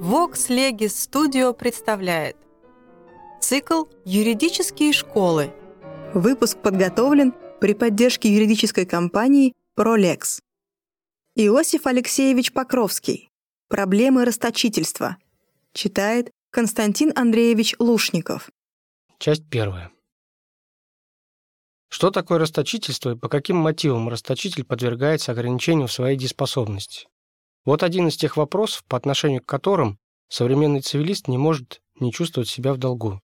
Vox Legis Studio представляет цикл «Юридические школы». Выпуск подготовлен при поддержке юридической компании «Пролекс». Иосиф Алексеевич Покровский. Проблемы расточительства. Читает Константин Андреевич Лушников. Часть первая. Что такое расточительство и по каким мотивам расточитель подвергается ограничению в своей дееспособности? Вот один из тех вопросов, по отношению к которым современный цивилист не может не чувствовать себя в долгу.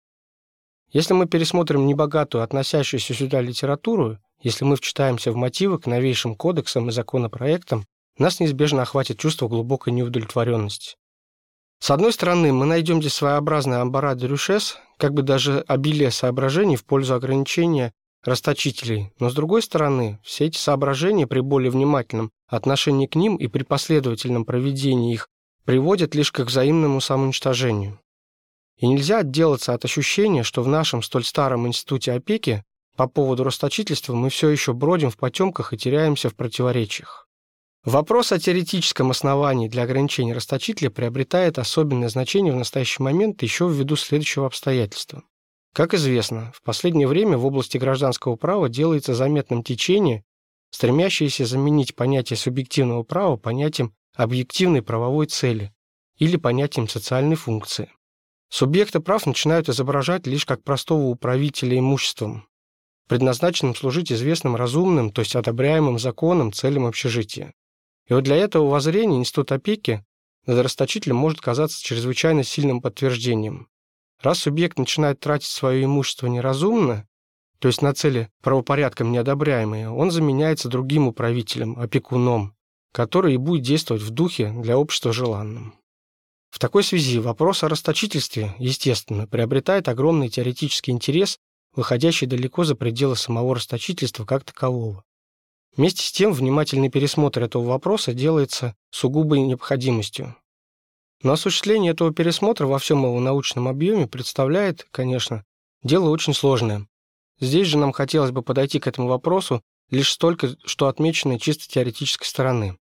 Если мы пересмотрим небогатую, относящуюся сюда литературу, если мы вчитаемся в мотивы к новейшим кодексам и законопроектам, нас неизбежно охватит чувство глубокой неудовлетворенности. С одной стороны, мы найдем здесь своеобразный амбарад рюшес, как бы даже обилие соображений в пользу ограничения расточителей, но с другой стороны, все эти соображения при более внимательном отношении к ним и при последовательном проведении их приводят лишь к взаимному самоуничтожению. И нельзя отделаться от ощущения, что в нашем столь старом институте опеки по поводу расточительства мы все еще бродим в потемках и теряемся в противоречиях. Вопрос о теоретическом основании для ограничения расточителя приобретает особенное значение в настоящий момент еще ввиду следующего обстоятельства. Как известно, в последнее время в области гражданского права делается заметным течение, стремящееся заменить понятие субъективного права понятием объективной правовой цели или понятием социальной функции. Субъекты прав начинают изображать лишь как простого управителя имуществом, предназначенным служить известным разумным, то есть одобряемым законом целям общежития. И вот для этого воззрения институт опеки над расточителем может казаться чрезвычайно сильным подтверждением. Раз субъект начинает тратить свое имущество неразумно, то есть на цели правопорядком неодобряемые, он заменяется другим управителем, опекуном, который и будет действовать в духе для общества желанным. В такой связи вопрос о расточительстве, естественно, приобретает огромный теоретический интерес, выходящий далеко за пределы самого расточительства как такового. Вместе с тем, внимательный пересмотр этого вопроса делается сугубой необходимостью, но осуществление этого пересмотра во всем его научном объеме представляет, конечно, дело очень сложное. Здесь же нам хотелось бы подойти к этому вопросу лишь столько, что отмечено чисто теоретической стороны.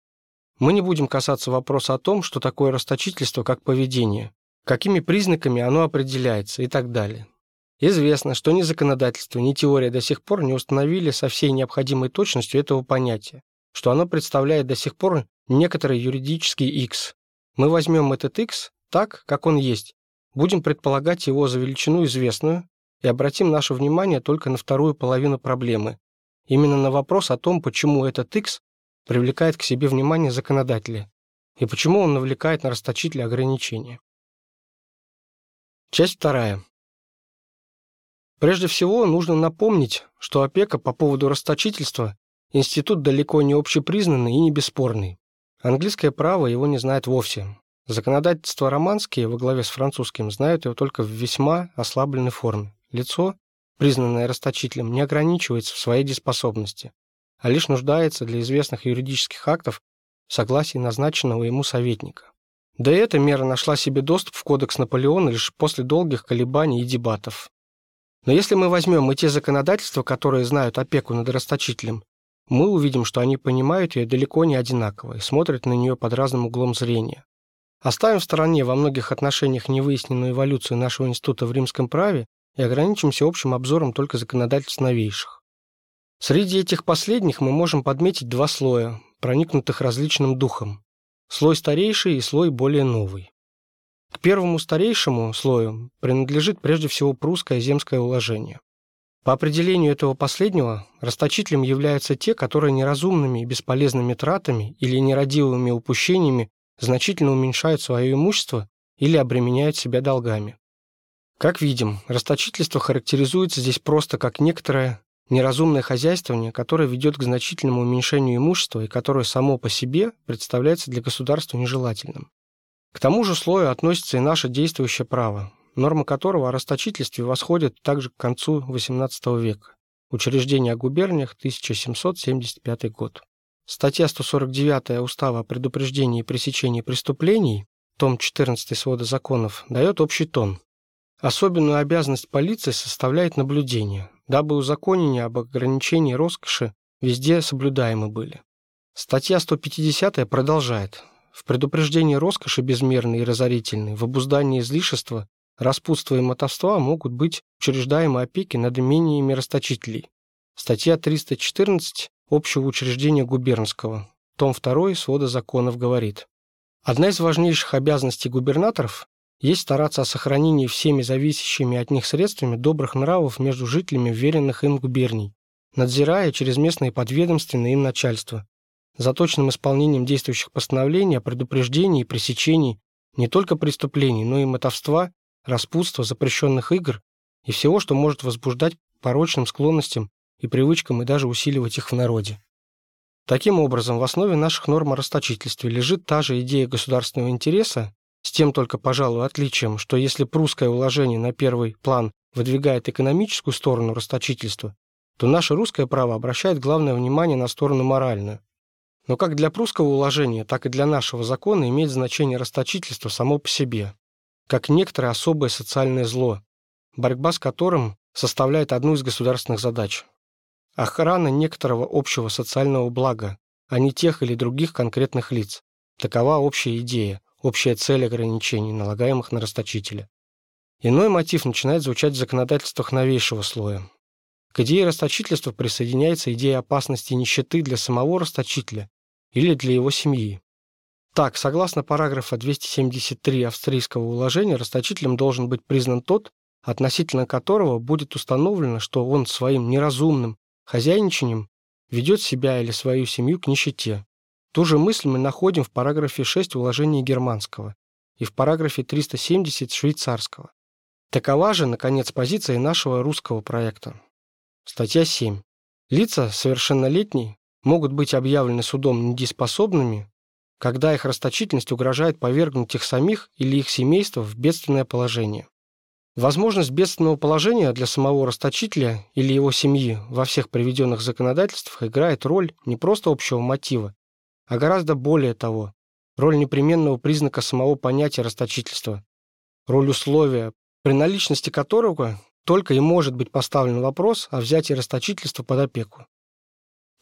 Мы не будем касаться вопроса о том, что такое расточительство как поведение, какими признаками оно определяется и так далее. Известно, что ни законодательство, ни теория до сих пор не установили со всей необходимой точностью этого понятия, что оно представляет до сих пор некоторый юридический X, мы возьмем этот x так, как он есть, будем предполагать его за величину известную и обратим наше внимание только на вторую половину проблемы, именно на вопрос о том, почему этот x привлекает к себе внимание законодателя и почему он навлекает на расточителя ограничения. Часть вторая. Прежде всего, нужно напомнить, что опека по поводу расточительства – институт далеко не общепризнанный и не бесспорный. Английское право его не знает вовсе. Законодательство романские во главе с французским знают его только в весьма ослабленной форме. Лицо, признанное расточителем, не ограничивается в своей дееспособности, а лишь нуждается для известных юридических актов в согласии назначенного ему советника. Да и эта мера нашла себе доступ в кодекс Наполеона лишь после долгих колебаний и дебатов. Но если мы возьмем и те законодательства, которые знают опеку над расточителем, мы увидим, что они понимают ее далеко не одинаково и смотрят на нее под разным углом зрения. Оставим в стороне во многих отношениях невыясненную эволюцию нашего института в римском праве и ограничимся общим обзором только законодательств новейших. Среди этих последних мы можем подметить два слоя, проникнутых различным духом. Слой старейший и слой более новый. К первому старейшему слою принадлежит прежде всего прусское земское уложение. По определению этого последнего, расточителем являются те, которые неразумными и бесполезными тратами или нерадивыми упущениями значительно уменьшают свое имущество или обременяют себя долгами. Как видим, расточительство характеризуется здесь просто как некоторое неразумное хозяйствование, которое ведет к значительному уменьшению имущества и которое само по себе представляется для государства нежелательным. К тому же слою относится и наше действующее право, нормы которого о расточительстве восходят также к концу XVIII века. Учреждение о губерниях, 1775 год. Статья 149 Устава о предупреждении и пресечении преступлений, том 14 свода законов, дает общий тон. Особенную обязанность полиции составляет наблюдение. дабы узаконения об ограничении роскоши везде соблюдаемы были. Статья 150 продолжает. В предупреждении роскоши безмерной и разорительной, в обуздании излишества, распутства и мотовства могут быть учреждаемы опеки над имениями расточителей. Статья 314 Общего учреждения губернского. Том 2 свода законов говорит. Одна из важнейших обязанностей губернаторов есть стараться о сохранении всеми зависящими от них средствами добрых нравов между жителями веренных им губерний, надзирая через местные подведомственные им начальства, за точным исполнением действующих постановлений о предупреждении и пресечении не только преступлений, но и мотовства, распутства, запрещенных игр и всего, что может возбуждать порочным склонностям и привычкам и даже усиливать их в народе. Таким образом, в основе наших норм о расточительстве лежит та же идея государственного интереса, с тем только, пожалуй, отличием, что если прусское уложение на первый план выдвигает экономическую сторону расточительства, то наше русское право обращает главное внимание на сторону моральную. Но как для прусского уложения, так и для нашего закона имеет значение расточительство само по себе, как некоторое особое социальное зло, борьба с которым составляет одну из государственных задач. Охрана некоторого общего социального блага, а не тех или других конкретных лиц. Такова общая идея, общая цель ограничений, налагаемых на расточителя. Иной мотив начинает звучать в законодательствах новейшего слоя. К идее расточительства присоединяется идея опасности нищеты для самого расточителя или для его семьи. Так, согласно параграфа 273 австрийского уложения, расточителем должен быть признан тот, относительно которого будет установлено, что он своим неразумным хозяйничанием ведет себя или свою семью к нищете. Ту же мысль мы находим в параграфе 6 уложения германского и в параграфе 370 швейцарского. Такова же, наконец, позиция нашего русского проекта. Статья 7. Лица совершеннолетние могут быть объявлены судом недееспособными, когда их расточительность угрожает повергнуть их самих или их семейство в бедственное положение. Возможность бедственного положения для самого расточителя или его семьи во всех приведенных законодательствах играет роль не просто общего мотива, а гораздо более того, роль непременного признака самого понятия расточительства, роль условия, при наличности которого только и может быть поставлен вопрос о взятии расточительства под опеку.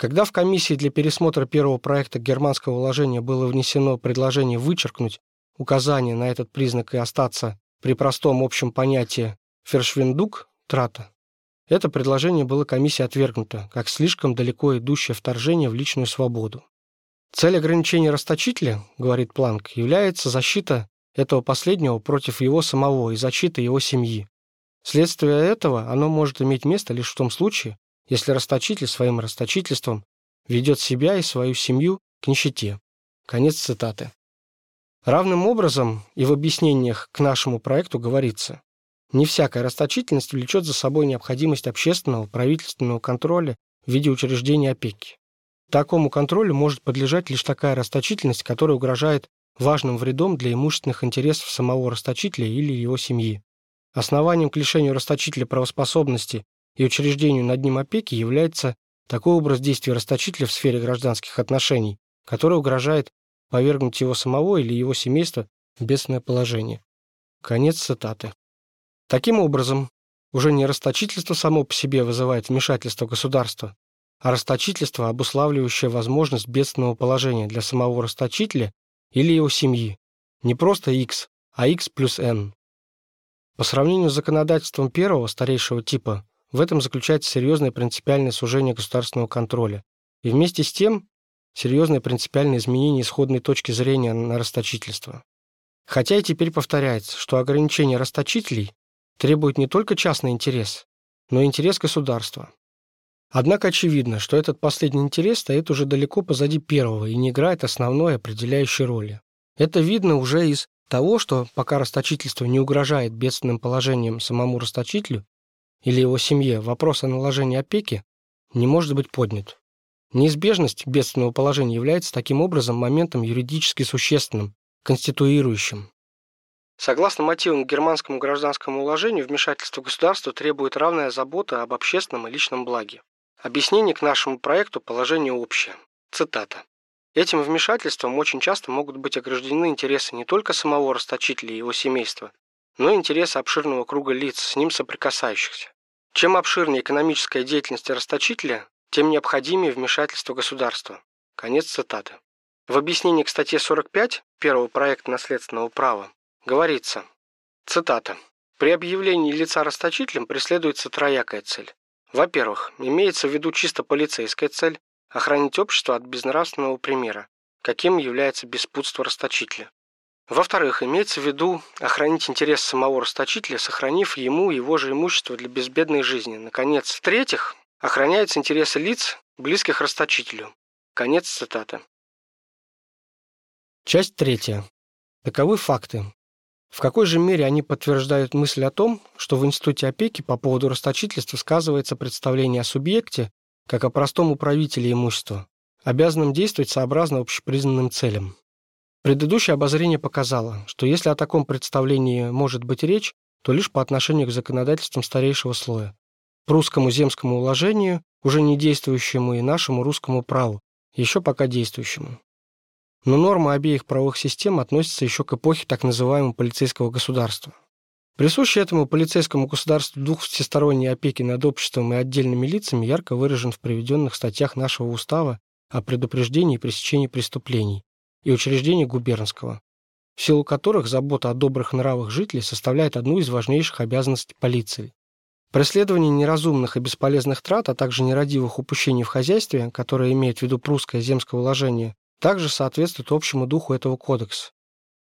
Когда в комиссии для пересмотра первого проекта германского уложения было внесено предложение вычеркнуть указание на этот признак и остаться при простом общем понятии «фершвиндук» – трата, это предложение было комиссией отвергнуто, как слишком далеко идущее вторжение в личную свободу. Цель ограничения расточителя, говорит Планк, является защита этого последнего против его самого и защита его семьи. Следствие этого оно может иметь место лишь в том случае, если расточитель своим расточительством ведет себя и свою семью к нищете. Конец цитаты. Равным образом и в объяснениях к нашему проекту говорится, не всякая расточительность влечет за собой необходимость общественного правительственного контроля в виде учреждения опеки. Такому контролю может подлежать лишь такая расточительность, которая угрожает важным вредом для имущественных интересов самого расточителя или его семьи. Основанием к лишению расточителя правоспособности и учреждению над ним опеки является такой образ действия расточителя в сфере гражданских отношений, который угрожает повергнуть его самого или его семейство в бедственное положение. Конец цитаты. Таким образом, уже не расточительство само по себе вызывает вмешательство государства, а расточительство, обуславливающее возможность бедственного положения для самого расточителя или его семьи. Не просто X, а X плюс N. По сравнению с законодательством первого, старейшего типа, в этом заключается серьезное принципиальное сужение государственного контроля. И вместе с тем, серьезное принципиальное изменение исходной точки зрения на расточительство. Хотя и теперь повторяется, что ограничение расточителей требует не только частный интерес, но и интерес государства. Однако очевидно, что этот последний интерес стоит уже далеко позади первого и не играет основной определяющей роли. Это видно уже из того, что пока расточительство не угрожает бедственным положением самому расточителю или его семье, вопрос о наложении опеки не может быть поднят. Неизбежность бедственного положения является таким образом моментом юридически существенным, конституирующим. Согласно мотивам к германскому гражданскому уложению, вмешательство государства требует равная забота об общественном и личном благе. Объяснение к нашему проекту положение общее. Цитата. Этим вмешательством очень часто могут быть ограждены интересы не только самого расточителя и его семейства, но интересы обширного круга лиц, с ним соприкасающихся. Чем обширнее экономическая деятельность расточителя, тем необходимее вмешательство государства. Конец цитаты. В объяснении к статье 45 первого проекта наследственного права говорится, цитата, «При объявлении лица расточителем преследуется троякая цель. Во-первых, имеется в виду чисто полицейская цель – охранить общество от безнравственного примера, каким является беспутство расточителя. Во-вторых, имеется в виду охранить интерес самого расточителя, сохранив ему его же имущество для безбедной жизни. Наконец, в-третьих, охраняются интересы лиц, близких расточителю. Конец цитаты. Часть третья. Таковы факты. В какой же мере они подтверждают мысль о том, что в институте опеки по поводу расточительства сказывается представление о субъекте, как о простом управителе имущества, обязанном действовать сообразно общепризнанным целям? Предыдущее обозрение показало, что если о таком представлении может быть речь, то лишь по отношению к законодательствам старейшего слоя, прусскому земскому уложению, уже не действующему, и нашему русскому праву, еще пока действующему. Но нормы обеих правовых систем относятся еще к эпохе так называемого полицейского государства. Присущий этому полицейскому государству дух всесторонней опеки над обществом и отдельными лицами ярко выражен в приведенных статьях нашего устава о предупреждении и пресечении преступлений и учреждений губернского, в силу которых забота о добрых нравах жителей составляет одну из важнейших обязанностей полиции. Преследование неразумных и бесполезных трат, а также нерадивых упущений в хозяйстве, которое имеет в виду прусское земское уложение, также соответствует общему духу этого кодекса,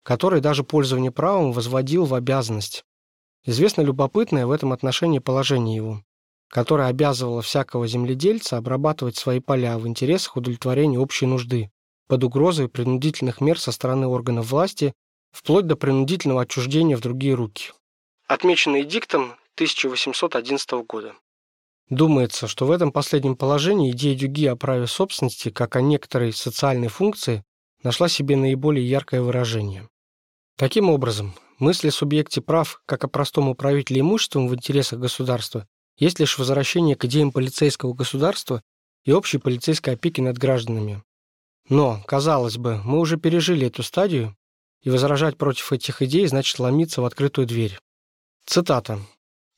который даже пользование правом возводил в обязанность. Известно любопытное в этом отношении положение его, которое обязывало всякого земледельца обрабатывать свои поля в интересах удовлетворения общей нужды, под угрозой принудительных мер со стороны органов власти, вплоть до принудительного отчуждения в другие руки. Отмеченный диктом 1811 года. Думается, что в этом последнем положении идея Дюги о праве собственности, как о некоторой социальной функции, нашла себе наиболее яркое выражение. Таким образом, мысль о субъекте прав, как о простом управителе имуществом в интересах государства, есть лишь возвращение к идеям полицейского государства и общей полицейской опеки над гражданами. Но, казалось бы, мы уже пережили эту стадию, и возражать против этих идей значит ломиться в открытую дверь. Цитата.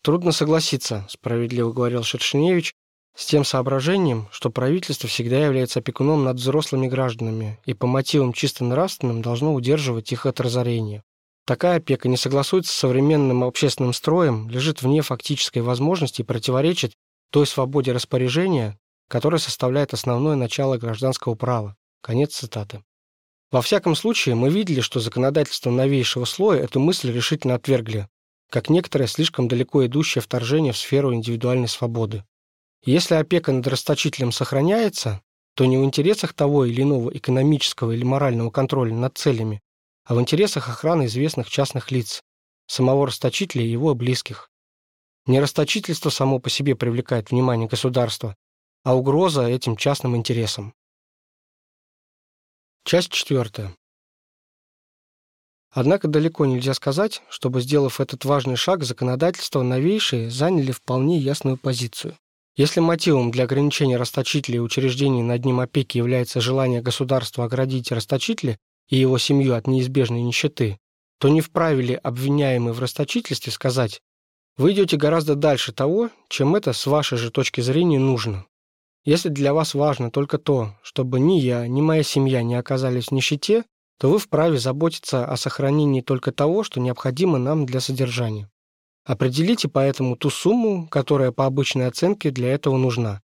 Трудно согласиться, справедливо говорил Шершеневич, с тем соображением, что правительство всегда является опекуном над взрослыми гражданами и по мотивам чисто нравственным должно удерживать их от разорения. Такая опека не согласуется с современным общественным строем, лежит вне фактической возможности и противоречит той свободе распоряжения, которая составляет основное начало гражданского права. Конец цитаты. Во всяком случае, мы видели, что законодательство новейшего слоя эту мысль решительно отвергли, как некоторое слишком далеко идущее вторжение в сферу индивидуальной свободы. Если опека над расточителем сохраняется, то не в интересах того или иного экономического или морального контроля над целями, а в интересах охраны известных частных лиц, самого расточителя и его близких. Не расточительство само по себе привлекает внимание государства, а угроза этим частным интересам. Часть четвертая. Однако далеко нельзя сказать, чтобы, сделав этот важный шаг, законодательство новейшие заняли вполне ясную позицию. Если мотивом для ограничения расточителей и учреждений над ним опеки является желание государства оградить расточителя и его семью от неизбежной нищеты, то не вправе ли обвиняемый в расточительстве сказать «Вы идете гораздо дальше того, чем это с вашей же точки зрения нужно». Если для вас важно только то, чтобы ни я, ни моя семья не оказались в нищете, то вы вправе заботиться о сохранении только того, что необходимо нам для содержания. Определите поэтому ту сумму, которая по обычной оценке для этого нужна.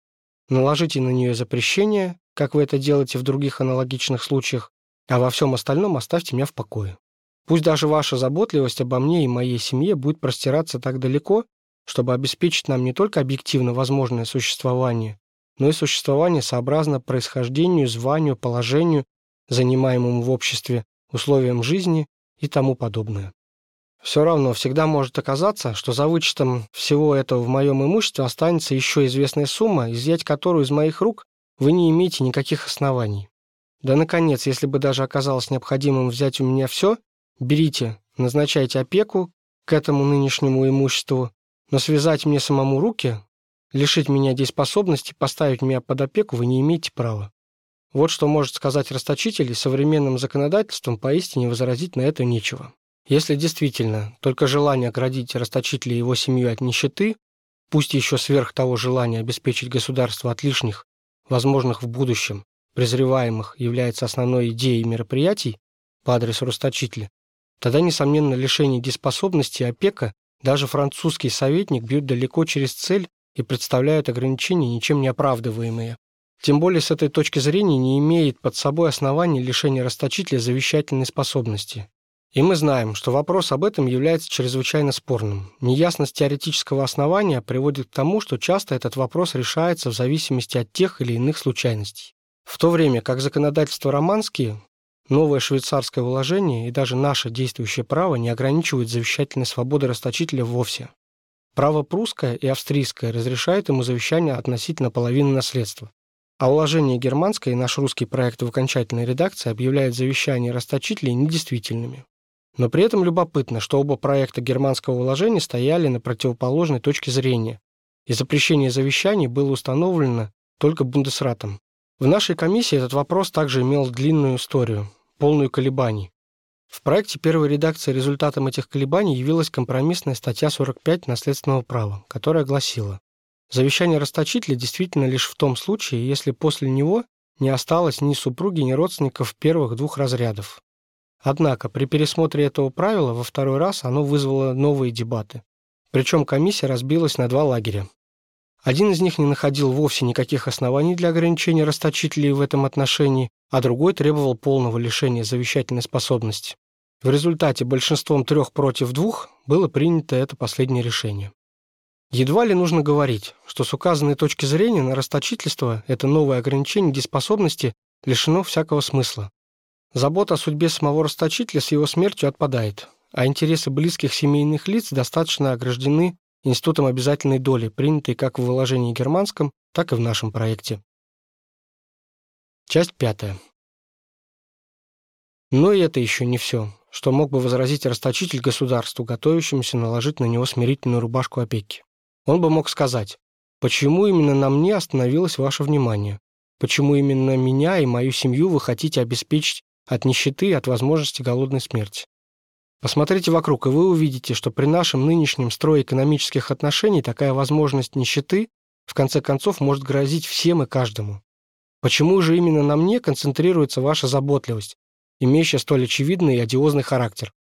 Наложите на нее запрещение, как вы это делаете в других аналогичных случаях, а во всем остальном оставьте меня в покое. Пусть даже ваша заботливость обо мне и моей семье будет простираться так далеко, чтобы обеспечить нам не только объективно возможное существование, но и существование сообразно происхождению, званию, положению занимаемому в обществе, условиям жизни и тому подобное. Все равно всегда может оказаться, что за вычетом всего этого в моем имуществе останется еще известная сумма, изъять которую из моих рук вы не имеете никаких оснований. Да, наконец, если бы даже оказалось необходимым взять у меня все, берите, назначайте опеку к этому нынешнему имуществу, но связать мне самому руки, лишить меня дееспособности, поставить меня под опеку вы не имеете права. Вот что может сказать расточитель, и современным законодательством поистине возразить на это нечего. Если действительно только желание оградить расточителя и его семью от нищеты пусть еще сверх того желания обеспечить государство от лишних, возможных в будущем, презреваемых, является основной идеей мероприятий по адресу расточителя, тогда, несомненно, лишение дееспособности и опека даже французский советник бьют далеко через цель и представляют ограничения, ничем не оправдываемые. Тем более с этой точки зрения не имеет под собой оснований лишения расточителя завещательной способности. И мы знаем, что вопрос об этом является чрезвычайно спорным. Неясность теоретического основания приводит к тому, что часто этот вопрос решается в зависимости от тех или иных случайностей. В то время как законодательство романские, новое швейцарское уложение и даже наше действующее право не ограничивают завещательной свободы расточителя вовсе. Право прусское и австрийское разрешает ему завещание относительно половины наследства. А уложение германское и наш русский проект в окончательной редакции объявляет завещания расточителей недействительными. Но при этом любопытно, что оба проекта германского уложения стояли на противоположной точке зрения, и запрещение завещаний было установлено только Бундесратом. В нашей комиссии этот вопрос также имел длинную историю, полную колебаний. В проекте первой редакции результатом этих колебаний явилась компромиссная статья 45 наследственного права, которая гласила «Завещание расточителя действительно лишь в том случае, если после него не осталось ни супруги, ни родственников первых двух разрядов, Однако при пересмотре этого правила во второй раз оно вызвало новые дебаты. Причем комиссия разбилась на два лагеря. Один из них не находил вовсе никаких оснований для ограничения расточителей в этом отношении, а другой требовал полного лишения завещательной способности. В результате большинством трех против двух было принято это последнее решение. Едва ли нужно говорить, что с указанной точки зрения на расточительство это новое ограничение дееспособности лишено всякого смысла. Забота о судьбе самого расточителя с его смертью отпадает, а интересы близких семейных лиц достаточно ограждены институтом обязательной доли, принятой как в выложении германском, так и в нашем проекте. Часть пятая. Но и это еще не все, что мог бы возразить расточитель государству, готовящемуся наложить на него смирительную рубашку опеки. Он бы мог сказать, почему именно на мне остановилось ваше внимание, почему именно меня и мою семью вы хотите обеспечить от нищеты и от возможности голодной смерти. Посмотрите вокруг, и вы увидите, что при нашем нынешнем строе экономических отношений такая возможность нищеты в конце концов может грозить всем и каждому. Почему же именно на мне концентрируется ваша заботливость, имеющая столь очевидный и одиозный характер?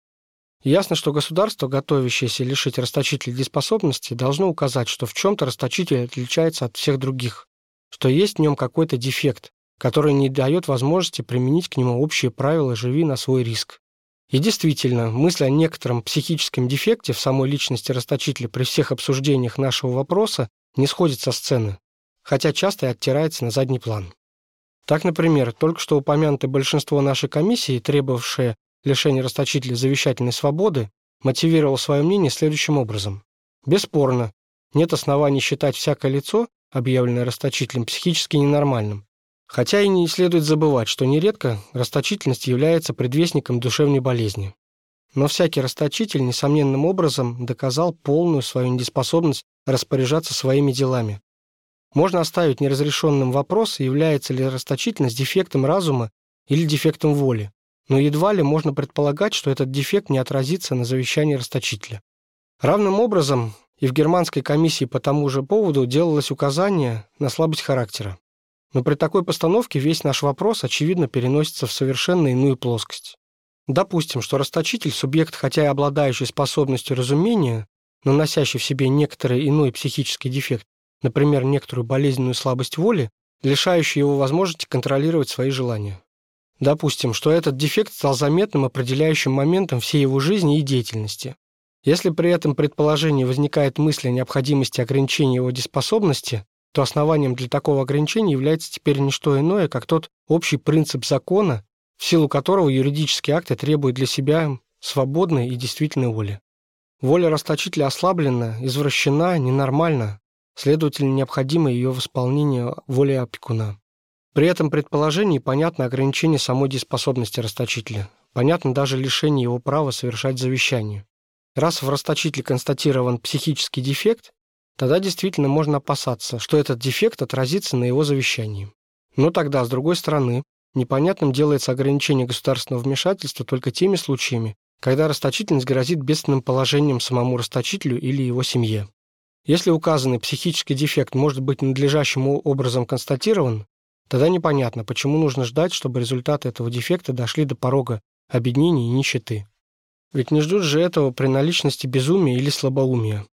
Ясно, что государство, готовящееся лишить расточителя дееспособности, должно указать, что в чем-то расточитель отличается от всех других, что есть в нем какой-то дефект, который не дает возможности применить к нему общие правила «живи на свой риск». И действительно, мысль о некотором психическом дефекте в самой личности расточителя при всех обсуждениях нашего вопроса не сходит со сцены, хотя часто и оттирается на задний план. Так, например, только что упомянутое большинство нашей комиссии, требовавшее лишения расточителя завещательной свободы, мотивировало свое мнение следующим образом. Бесспорно, нет оснований считать всякое лицо, объявленное расточителем, психически ненормальным, Хотя и не следует забывать, что нередко расточительность является предвестником душевной болезни. Но всякий расточитель несомненным образом доказал полную свою неспособность распоряжаться своими делами. Можно оставить неразрешенным вопрос, является ли расточительность дефектом разума или дефектом воли, но едва ли можно предполагать, что этот дефект не отразится на завещании расточителя. Равным образом и в германской комиссии по тому же поводу делалось указание на слабость характера. Но при такой постановке весь наш вопрос, очевидно, переносится в совершенно иную плоскость. Допустим, что расточитель – субъект, хотя и обладающий способностью разумения, но носящий в себе некоторый иной психический дефект, например, некоторую болезненную слабость воли, лишающий его возможности контролировать свои желания. Допустим, что этот дефект стал заметным определяющим моментом всей его жизни и деятельности. Если при этом предположении возникает мысль о необходимости ограничения его дееспособности, то основанием для такого ограничения является теперь не что иное, как тот общий принцип закона, в силу которого юридические акты требуют для себя свободной и действительной воли. Воля расточителя ослаблена, извращена, ненормальна, следовательно, необходимо ее восполнение воли опекуна. При этом предположении понятно ограничение самой дееспособности расточителя, понятно даже лишение его права совершать завещание. Раз в расточителе констатирован психический дефект, Тогда действительно можно опасаться, что этот дефект отразится на его завещании. Но тогда, с другой стороны, непонятным делается ограничение государственного вмешательства только теми случаями, когда расточительность грозит бедственным положением самому расточителю или его семье. Если указанный психический дефект может быть надлежащим образом констатирован, тогда непонятно, почему нужно ждать, чтобы результаты этого дефекта дошли до порога обеднения и нищеты. Ведь не ждут же этого при наличности безумия или слабоумия.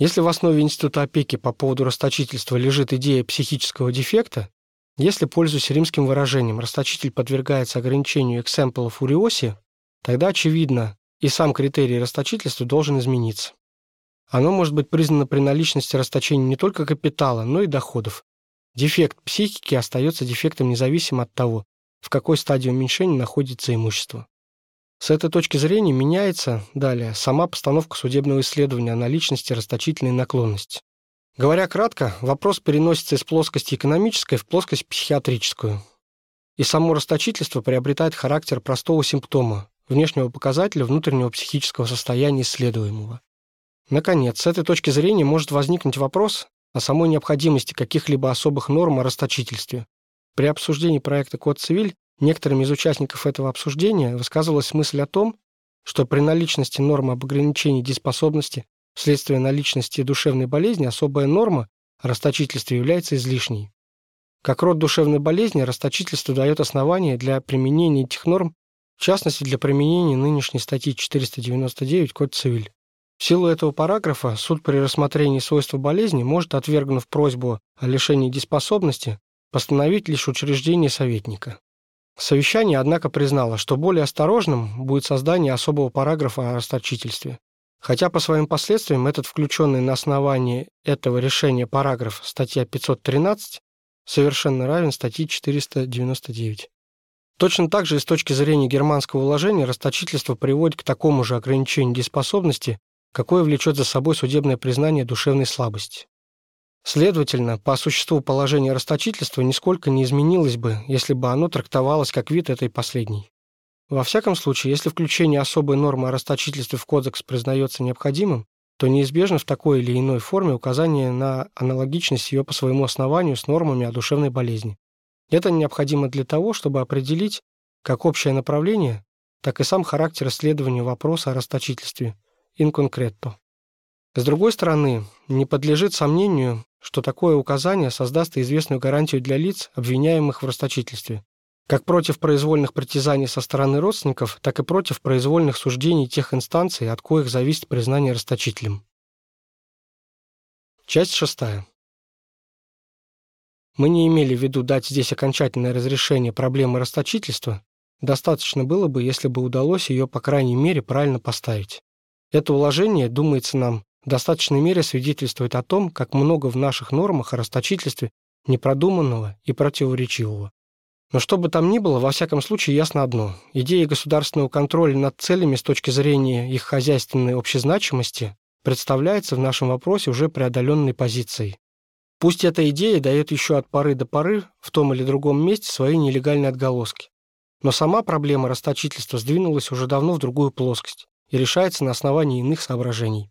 Если в основе института опеки по поводу расточительства лежит идея психического дефекта, если, пользуясь римским выражением, расточитель подвергается ограничению эксемпла фуриоси, тогда, очевидно, и сам критерий расточительства должен измениться. Оно может быть признано при наличности расточения не только капитала, но и доходов. Дефект психики остается дефектом независимо от того, в какой стадии уменьшения находится имущество. С этой точки зрения меняется, далее, сама постановка судебного исследования о наличности расточительной наклонности. Говоря кратко, вопрос переносится из плоскости экономической в плоскость психиатрическую. И само расточительство приобретает характер простого симптома, внешнего показателя внутреннего психического состояния исследуемого. Наконец, с этой точки зрения может возникнуть вопрос о самой необходимости каких-либо особых норм о расточительстве. При обсуждении проекта «Код Цивиль» некоторыми из участников этого обсуждения высказывалась мысль о том, что при наличности нормы об ограничении дееспособности вследствие наличности душевной болезни особая норма о расточительстве является излишней. Как род душевной болезни, расточительство дает основания для применения этих норм, в частности для применения нынешней статьи 499 Код Цивиль. В силу этого параграфа суд при рассмотрении свойства болезни может, отвергнув просьбу о лишении дееспособности, постановить лишь учреждение советника. Совещание, однако, признало, что более осторожным будет создание особого параграфа о расточительстве. Хотя по своим последствиям этот включенный на основании этого решения параграф статья 513 совершенно равен статье 499. Точно так же и с точки зрения германского уложения расточительство приводит к такому же ограничению дееспособности, какое влечет за собой судебное признание душевной слабости. Следовательно, по существу положение расточительства нисколько не изменилось бы, если бы оно трактовалось как вид этой последней. Во всяком случае, если включение особой нормы о расточительстве в кодекс признается необходимым, то неизбежно в такой или иной форме указание на аналогичность ее по своему основанию с нормами о душевной болезни. Это необходимо для того, чтобы определить как общее направление, так и сам характер исследования вопроса о расточительстве – concreto. С другой стороны, не подлежит сомнению, что такое указание создаст известную гарантию для лиц, обвиняемых в расточительстве, как против произвольных притязаний со стороны родственников, так и против произвольных суждений тех инстанций, от коих зависит признание расточителем. Часть шестая. Мы не имели в виду дать здесь окончательное разрешение проблемы расточительства, достаточно было бы, если бы удалось ее, по крайней мере, правильно поставить. Это уложение, думается нам, в достаточной мере свидетельствует о том, как много в наших нормах о расточительстве непродуманного и противоречивого. Но что бы там ни было, во всяком случае ясно одно. Идея государственного контроля над целями с точки зрения их хозяйственной общезначимости представляется в нашем вопросе уже преодоленной позицией. Пусть эта идея дает еще от поры до поры в том или другом месте свои нелегальные отголоски. Но сама проблема расточительства сдвинулась уже давно в другую плоскость и решается на основании иных соображений.